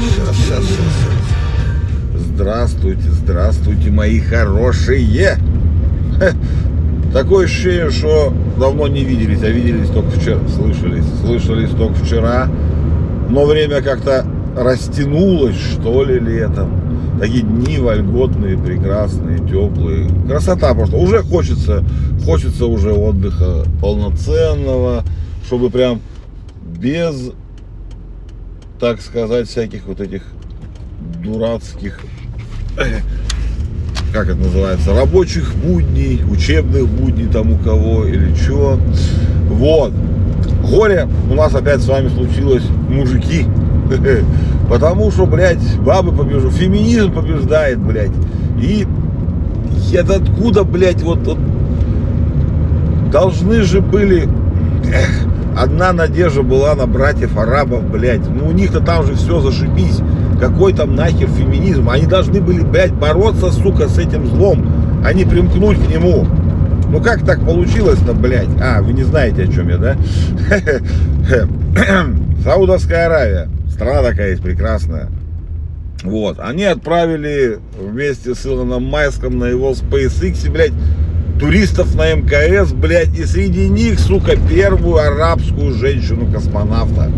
сейчас, сейчас, сейчас. Здравствуйте, здравствуйте, мои хорошие. Такое ощущение, что давно не виделись, а виделись только вчера, слышались, слышались только вчера. Но время как-то растянулось, что ли, летом. Такие дни вольготные, прекрасные, теплые. Красота просто. Уже хочется, хочется уже отдыха полноценного, чтобы прям без, так сказать, всяких вот этих дурацких, как это называется, рабочих будней, учебных будней там у кого или что. Вот. Горе у нас опять с вами случилось, мужики. Потому что, блядь, бабы побеждают, феминизм побеждает, блядь. И это откуда, блядь, вот, вот должны же были... Эх, одна надежда была на братьев арабов, блядь. Ну у них-то там же все зашибись. Какой там нахер феминизм? Они должны были, блядь, бороться, сука, с этим злом, а не примкнуть к нему. Ну как так получилось-то, блядь? А, вы не знаете, о чем я, да? Саудовская Аравия. Страна такая есть прекрасная. Вот. Они отправили вместе с Илоном Майском на его SpaceX, блядь, туристов на МКС, блядь, и среди них, сука, первую арабскую женщину-космонавта.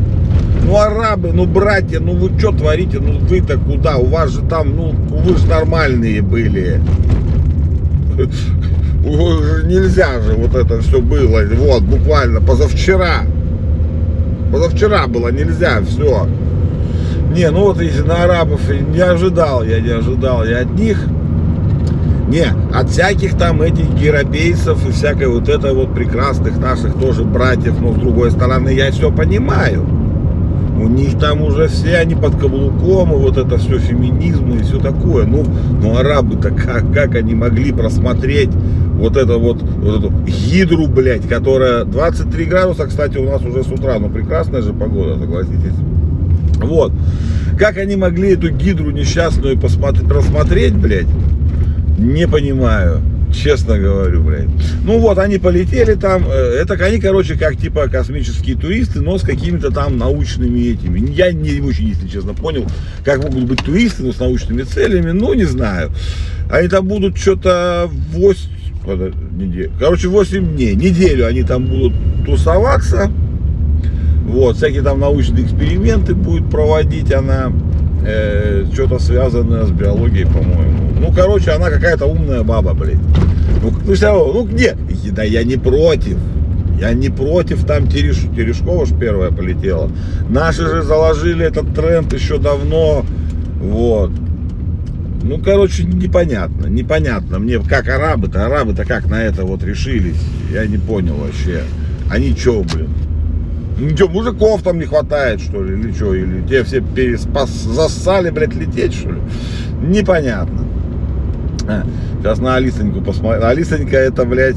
Ну, арабы, ну, братья, ну, вы что творите? Ну, вы-то куда? У вас же там, ну, вы же нормальные были. Нельзя же вот это все было. Вот, буквально позавчера. Позавчера было нельзя, все. Не, ну вот если на арабов не ожидал, я не ожидал я от них. Не, от всяких там этих европейцев и всякой вот это вот прекрасных наших тоже братьев, но с другой стороны я все понимаю. У них там уже все они под каблуком, и вот это все феминизм и все такое. Ну, ну арабы-то как, как они могли просмотреть вот это вот, вот эту гидру, блядь, которая 23 градуса, кстати, у нас уже с утра, ну прекрасная же погода, согласитесь. Вот. Как они могли эту гидру несчастную посмотреть, просмотреть, блядь, не понимаю. Честно говорю, блядь. Ну вот, они полетели там. э, Это они, короче, как типа космические туристы, но с какими-то там научными этими. Я не очень, если честно, понял, как могут быть туристы, но с научными целями. Ну, не знаю. Они там будут что-то 8, неделю. Короче, 8 дней. Неделю они там будут тусоваться. Вот, всякие там научные эксперименты будет проводить она. Э, что-то связанное с биологией, по-моему. Ну, короче, она какая-то умная баба, блядь. Ну, ну, все равно, ну где? Да я не против. Я не против, там Тереш, Терешкова ж первая полетела. Наши же заложили этот тренд еще давно. Вот. Ну, короче, непонятно, непонятно мне, как арабы-то, арабы-то как на это вот решились, я не понял вообще. Они что, блин? Ну мужиков там не хватает, что ли, или что, или те все переспас, зассали, блядь, лететь, что ли? Непонятно. Сейчас на Алисоньку посмотрим. Алисонька это, блядь,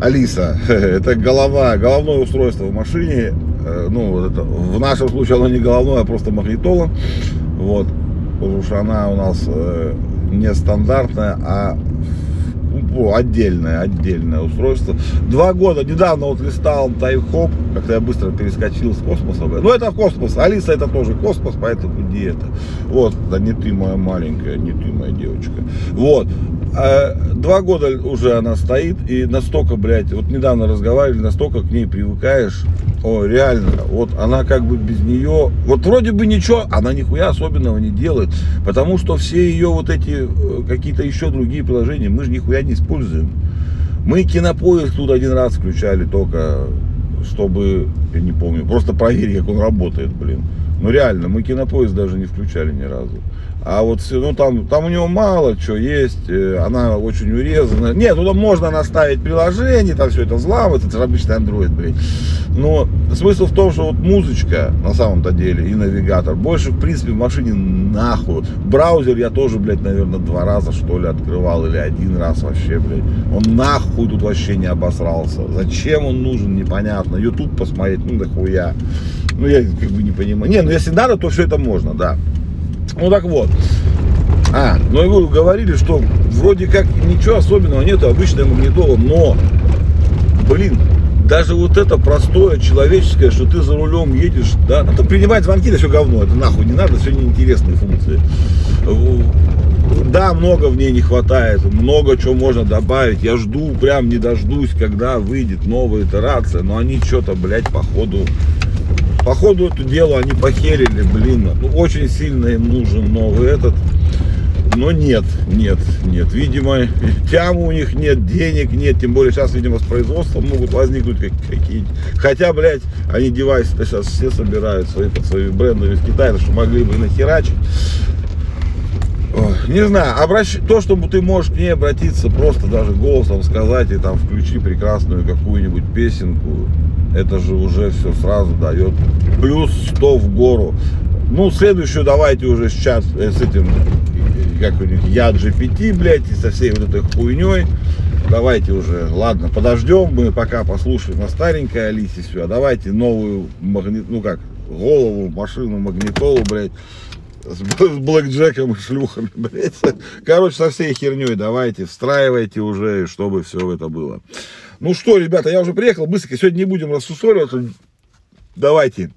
Алиса. Это голова, головное устройство в машине. Э, Ну, вот это, в нашем случае оно не головное, а просто магнитола. Вот. Потому что она у нас э, не стандартная, а ну, отдельное, отдельное устройство. Два года, недавно вот листал тайм-хоп, как-то я быстро перескочил с космоса. Ну это космос, Алиса это тоже космос, поэтому не это. Вот, да не ты моя маленькая, не ты моя девочка. Вот. А, Два года уже она стоит, и настолько, блядь, вот недавно разговаривали, настолько к ней привыкаешь. О, реально, вот она как бы без нее, вот вроде бы ничего, она нихуя особенного не делает, потому что все ее вот эти э, какие-то еще другие приложения мы же нихуя не используем. Мы кинопоиск тут один раз включали только, чтобы, я не помню, просто проверить, как он работает, блин. Ну реально, мы кинопоиск даже не включали ни разу. А вот ну там, там у него мало что есть, э, она очень урезана. Нет, туда можно наставить приложение, там все это взламывать, это же обычный Android, блин. Но смысл в том, что вот музычка на самом-то деле и навигатор больше, в принципе, в машине нахуй. Браузер я тоже, блядь, наверное, два раза что ли открывал или один раз вообще, блядь. Он нахуй тут вообще не обосрался. Зачем он нужен, непонятно. YouTube посмотреть, ну дохуя. Ну я как бы не понимаю. Не, ну если надо, то все это можно, да. Ну так вот. А, ну и вы говорили, что вроде как ничего особенного нету, обычная магнитола, но, блин, даже вот это простое, человеческое, что ты за рулем едешь, да, ну, ты принимать звонки, это все говно, это нахуй не надо, все неинтересные функции. Да, много в ней не хватает, много чего можно добавить. Я жду, прям не дождусь, когда выйдет новая итерация, но они что-то, блядь, походу, походу это дело они похерили, блин, ну, очень сильно им нужен новый этот. Но нет, нет, нет. Видимо, тяму у них нет, денег нет. Тем более сейчас, видимо, с производством могут возникнуть какие-нибудь. Хотя, блядь, они девайсы-то сейчас все собирают свои под своими брендами в Китае, что могли бы нахерачить. Ой, Не знаю, обращ... то, что ты можешь к ней обратиться, просто даже голосом сказать и там включи прекрасную какую-нибудь песенку, это же уже все сразу дает плюс 100 в гору. Ну, следующую давайте уже сейчас э, с этим, э, как у них, я GPT, блядь, и со всей вот этой хуйней. Давайте уже, ладно, подождем, мы пока послушаем на старенькой Алисе все, а давайте новую, магнит, ну как, голову, машину, магнитолу, блядь, с блэкджеком и шлюхами, блядь. Короче, со всей херней давайте, встраивайте уже, чтобы все это было. Ну что, ребята, я уже приехал, быстренько, сегодня не будем рассусоливаться. Давайте,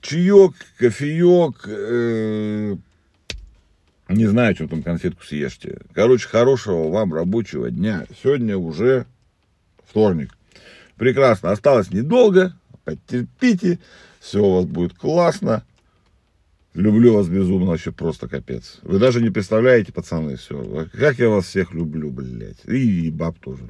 чаек, кофеек, э, не знаю, что там конфетку съешьте. Короче, хорошего вам рабочего дня. Сегодня уже вторник. Прекрасно. Осталось недолго. Потерпите. Все у вас будет классно. Люблю вас безумно, вообще просто капец. Вы даже не представляете, пацаны, все. Как я вас всех люблю, блядь. И, и баб тоже.